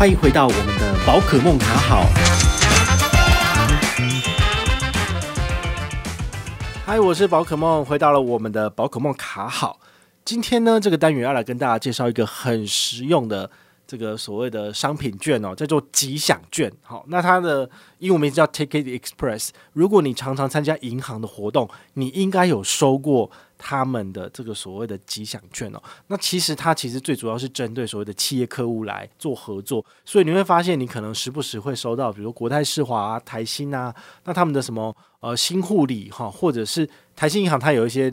欢迎回到我们的宝可梦卡好。嗨，我是宝可梦，回到了我们的宝可梦卡好。今天呢，这个单元要来跟大家介绍一个很实用的。这个所谓的商品券哦，叫做吉祥券。好，那它的英文名字叫 Ticket Express。如果你常常参加银行的活动，你应该有收过他们的这个所谓的吉祥券哦。那其实它其实最主要是针对所谓的企业客户来做合作，所以你会发现你可能时不时会收到，比如国泰世华啊、台新啊，那他们的什么呃新护理哈，或者是台新银行，它有一些。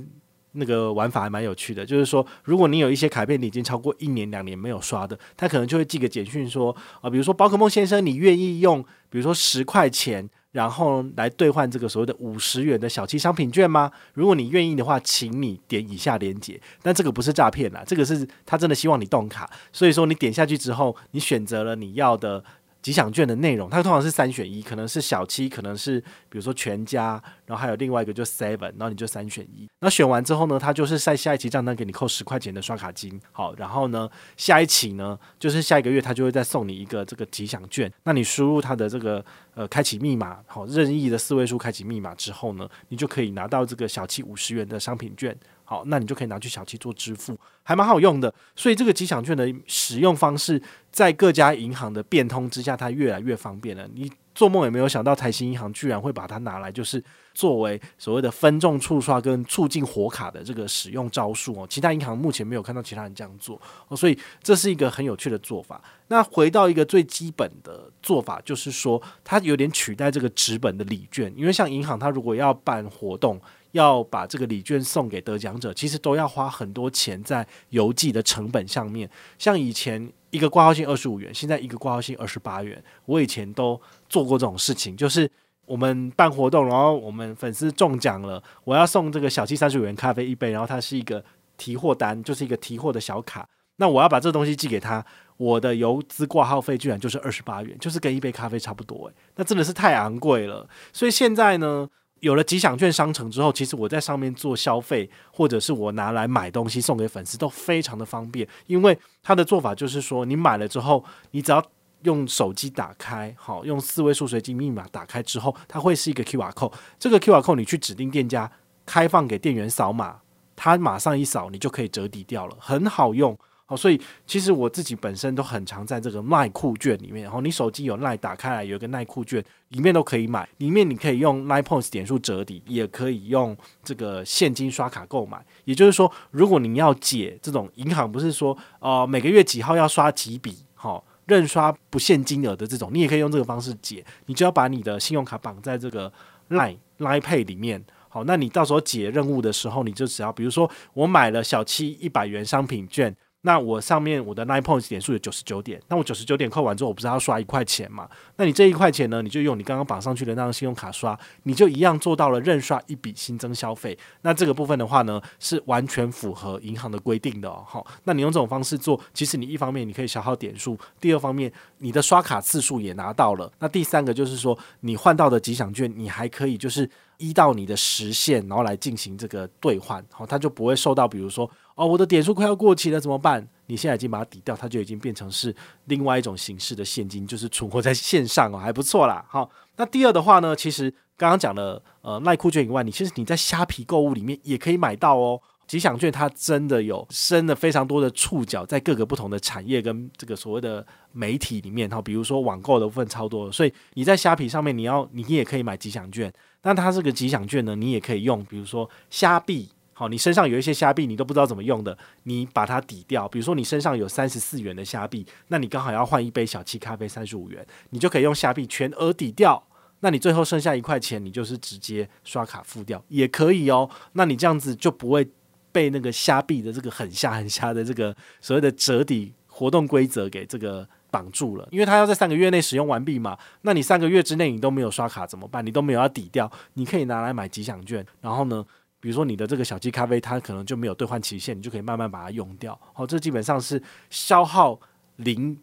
那个玩法还蛮有趣的，就是说，如果你有一些卡片你已经超过一年两年没有刷的，他可能就会寄个简讯说，啊、比如说宝可梦先生，你愿意用，比如说十块钱，然后来兑换这个所谓的五十元的小七商品券吗？如果你愿意的话，请你点以下链接。但这个不是诈骗啦，这个是他真的希望你动卡，所以说你点下去之后，你选择了你要的。吉祥券的内容，它通常是三选一，可能是小七，可能是比如说全家，然后还有另外一个就 seven，然后你就三选一。那选完之后呢，它就是在下一期账单给你扣十块钱的刷卡金。好，然后呢，下一期呢，就是下一个月它就会再送你一个这个吉祥券。那你输入它的这个呃开启密码，好，任意的四位数开启密码之后呢，你就可以拿到这个小七五十元的商品券。好，那你就可以拿去小七做支付，还蛮好用的。所以这个吉祥券的使用方式，在各家银行的变通之下，它越来越方便了。你做梦也没有想到，台新银行居然会把它拿来，就是作为所谓的分众触刷跟促进活卡的这个使用招数哦。其他银行目前没有看到其他人这样做，所以这是一个很有趣的做法。那回到一个最基本的做法，就是说它有点取代这个纸本的礼券，因为像银行它如果要办活动。要把这个礼券送给得奖者，其实都要花很多钱在邮寄的成本上面。像以前一个挂号信二十五元，现在一个挂号信二十八元。我以前都做过这种事情，就是我们办活动，然后我们粉丝中奖了，我要送这个小七三十五元咖啡一杯，然后它是一个提货单，就是一个提货的小卡。那我要把这东西寄给他，我的邮资挂号费居然就是二十八元，就是跟一杯咖啡差不多诶，那真的是太昂贵了。所以现在呢，有了吉祥券商城之后，其实我在上面做消费，或者是我拿来买东西送给粉丝，都非常的方便。因为他的做法就是说，你买了之后，你只要用手机打开，好，用四位数随机密码打开之后，它会是一个 QR code。这个 QR code 你去指定店家开放给店员扫码，他马上一扫，你就可以折抵掉了，很好用。好，所以其实我自己本身都很常在这个耐酷券里面，然后你手机有耐打开来有一个耐酷券，里面都可以买，里面你可以用 Line Points 点数折抵，也可以用这个现金刷卡购买。也就是说，如果你要解这种银行不是说呃每个月几号要刷几笔，好，认刷不限金额的这种，你也可以用这个方式解。你就要把你的信用卡绑在这个 Line Pay 里面，好，那你到时候解任务的时候，你就只要比如说我买了小七一百元商品券。那我上面我的 Nine Points 点数有九十九点，那我九十九点扣完之后，我不是要刷一块钱嘛？那你这一块钱呢，你就用你刚刚绑上去的那张信用卡刷，你就一样做到了认刷一笔新增消费。那这个部分的话呢，是完全符合银行的规定的哦。好，那你用这种方式做，其实你一方面你可以消耗点数，第二方面你的刷卡次数也拿到了。那第三个就是说，你换到的吉祥券，你还可以就是依到你的时限，然后来进行这个兑换，好，它就不会受到比如说。哦，我的点数快要过期了，怎么办？你现在已经把它抵掉，它就已经变成是另外一种形式的现金，就是存活在线上哦，还不错啦。好，那第二的话呢，其实刚刚讲的，呃，赖酷券以外，你其实你在虾皮购物里面也可以买到哦。吉祥券它真的有伸了非常多的触角在各个不同的产业跟这个所谓的媒体里面哈，比如说网购的部分超多，所以你在虾皮上面你要你也可以买吉祥券，那它这个吉祥券呢，你也可以用，比如说虾币。好，你身上有一些虾币，你都不知道怎么用的，你把它抵掉。比如说你身上有三十四元的虾币，那你刚好要换一杯小七咖啡三十五元，你就可以用虾币全额抵掉。那你最后剩下一块钱，你就是直接刷卡付掉也可以哦。那你这样子就不会被那个虾币的这个很瞎很瞎的这个所谓的折抵活动规则给这个绑住了，因为它要在三个月内使用完毕嘛。那你三个月之内你都没有刷卡怎么办？你都没有要抵掉，你可以拿来买吉祥券，然后呢，比如说你的这个小鸡咖啡，它可能就没有兑换期限，你就可以慢慢把它用掉。好，这基本上是消耗零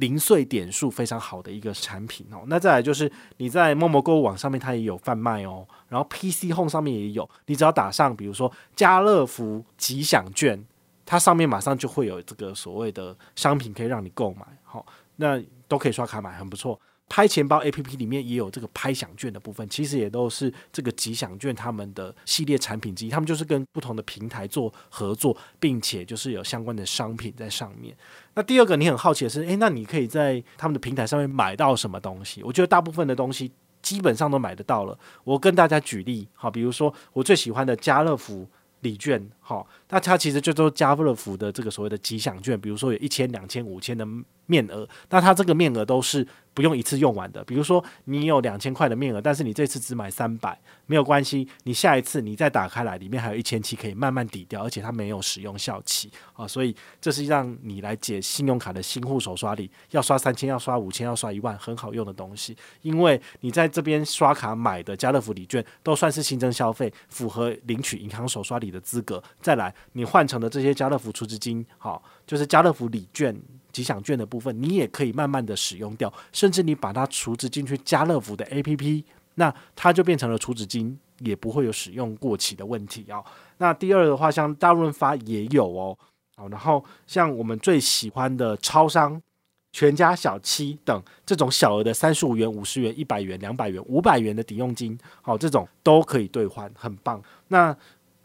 零碎点数非常好的一个产品哦。那再来就是你在陌陌购物网上面它也有贩卖哦，然后 PC Home 上面也有，你只要打上比如说家乐福吉祥券。它上面马上就会有这个所谓的商品可以让你购买，好，那都可以刷卡买，很不错。拍钱包 APP 里面也有这个拍享券的部分，其实也都是这个吉祥券他们的系列产品之一。他们就是跟不同的平台做合作，并且就是有相关的商品在上面。那第二个你很好奇的是，诶，那你可以在他们的平台上面买到什么东西？我觉得大部分的东西基本上都买得到了。我跟大家举例，好，比如说我最喜欢的家乐福礼券，好，那它其实就都家乐福的这个所谓的吉祥券，比如说有一千、两千、五千的面额，那它这个面额都是。不用一次用完的，比如说你有两千块的面额，但是你这次只买三百，没有关系，你下一次你再打开来，里面还有一千七可以慢慢抵掉，而且它没有使用效期啊，所以这是让你来解信用卡的新户手刷礼，要刷三千，要刷五千，要刷一万，很好用的东西，因为你在这边刷卡买的家乐福礼券都算是新增消费，符合领取银行手刷礼的资格，再来你换成的这些家乐福储值金，好，就是家乐福礼券。吉祥券的部分，你也可以慢慢的使用掉，甚至你把它储值进去家乐福的 APP，那它就变成了储值金，也不会有使用过期的问题哦。那第二的话，像大润发也有哦，好，然后像我们最喜欢的超商、全家小七等这种小额的三十五元、五十元、一百元、两百元、五百元的抵用金，好，这种都可以兑换，很棒。那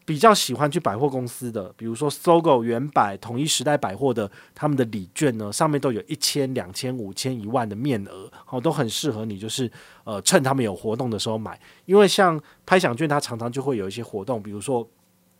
比较喜欢去百货公司的，比如说搜狗、原、百、统一时代百货的，他们的礼券呢，上面都有一千、两千、五千、一万的面额，好，都很适合你，就是呃，趁他们有活动的时候买。因为像拍享券，它常常就会有一些活动，比如说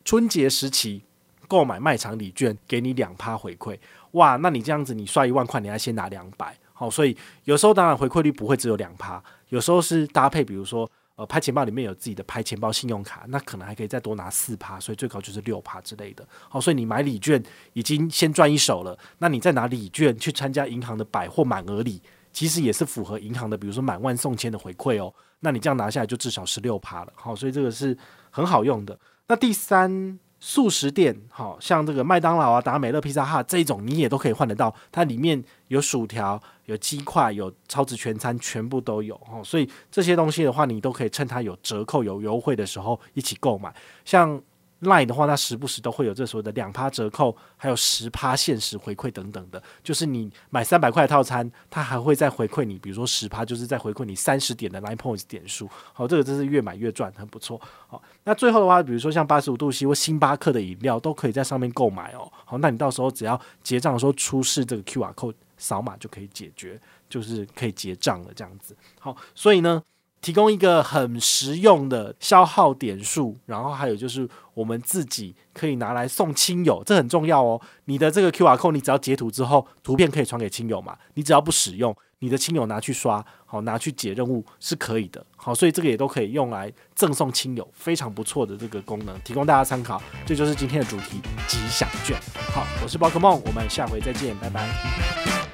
春节时期购买卖场礼券，给你两趴回馈，哇，那你这样子，你刷一万块，你还先拿两百，好，所以有时候当然回馈率不会只有两趴，有时候是搭配，比如说。呃，拍钱包里面有自己的拍钱包信用卡，那可能还可以再多拿四趴，所以最高就是六趴之类的。好，所以你买礼券已经先赚一手了，那你再拿礼券去参加银行的百货满额礼，其实也是符合银行的，比如说满万送千的回馈哦。那你这样拿下来就至少十六趴了。好，所以这个是很好用的。那第三。素食店，好像这个麦当劳啊、达美乐、披萨哈这种，你也都可以换得到。它里面有薯条、有鸡块、有超值全餐，全部都有哦。所以这些东西的话，你都可以趁它有折扣、有优惠的时候一起购买。像 Line 的话，它时不时都会有这所谓的两趴折扣，还有十趴限时回馈等等的。就是你买三百块套餐，它还会再回馈你，比如说十趴，就是再回馈你三十点的 Line Points 点数。好，这个真是越买越赚，很不错。好，那最后的话，比如说像八十五度 C 或星巴克的饮料，都可以在上面购买哦。好，那你到时候只要结账的时候出示这个 QR code 扫码就可以解决，就是可以结账了这样子。好，所以呢。提供一个很实用的消耗点数，然后还有就是我们自己可以拿来送亲友，这很重要哦。你的这个 QR code，你只要截图之后，图片可以传给亲友嘛？你只要不使用，你的亲友拿去刷，好，拿去解任务是可以的。好，所以这个也都可以用来赠送亲友，非常不错的这个功能，提供大家参考。这就是今天的主题——吉祥券。好，我是宝可梦，我们下回再见，拜拜。